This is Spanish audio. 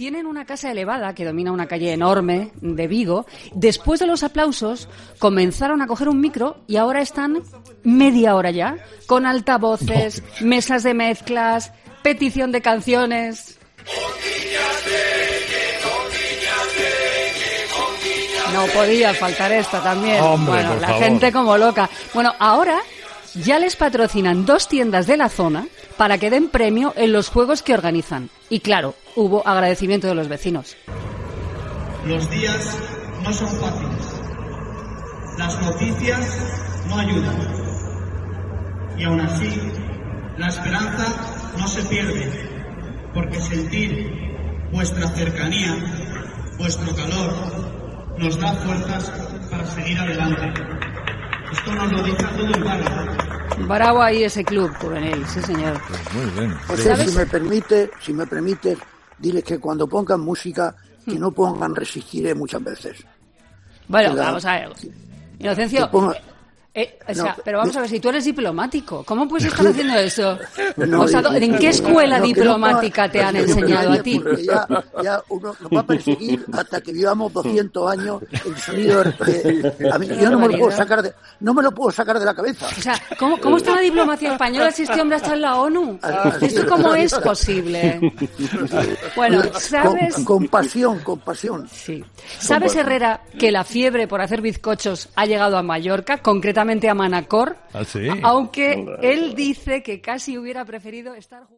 tienen una casa elevada que domina una calle enorme de Vigo. Después de los aplausos, comenzaron a coger un micro y ahora están media hora ya, con altavoces, mesas de mezclas, petición de canciones. No podía faltar esta también. Hombre, bueno, la favor. gente como loca. Bueno, ahora ya les patrocinan dos tiendas de la zona para que den premio en los juegos que organizan. Y claro, hubo agradecimiento de los vecinos. Los días no son fáciles. Las noticias no ayudan. Y aún así, la esperanza no se pierde, porque sentir vuestra cercanía, vuestro calor, nos da fuerzas para seguir adelante. Esto nos lo dice todo. Bravo ahí ese club juvenil, sí señor. Muy bien. José, ¿Sabes? si me permite, si me permite, diles que cuando pongan música, que no pongan resistiré muchas veces. Bueno, Que la- vamos a ver. Inocencio, ponga- eh, o sea, No, pero vamos a ver, si tú eres diplomático, ¿cómo puedes estar haciendo eso? No, o sea, ¿en qué escuela no, diplomática te han enseñado a ti? Ya, ya uno nos va a perseguir hasta que vivamos 200 años el sonido. de- a mí, yo no me lo puedo sacar de, no me lo puedo sacar de la cabeza. O sea, ¿cómo, ¿cómo está la diplomacia española si este hombre está en la ONU? ¿Esto cómo es posible? Bueno, ¿sabes? Con, con pasión, con pasión. Sí. ¿Sabes, Herrera, que la fiebre por hacer bizcochos ha llegado a Mallorca, concretamente a Manacor? ¿Ah, sí? Aunque él dice que casi hubiera preferido estar...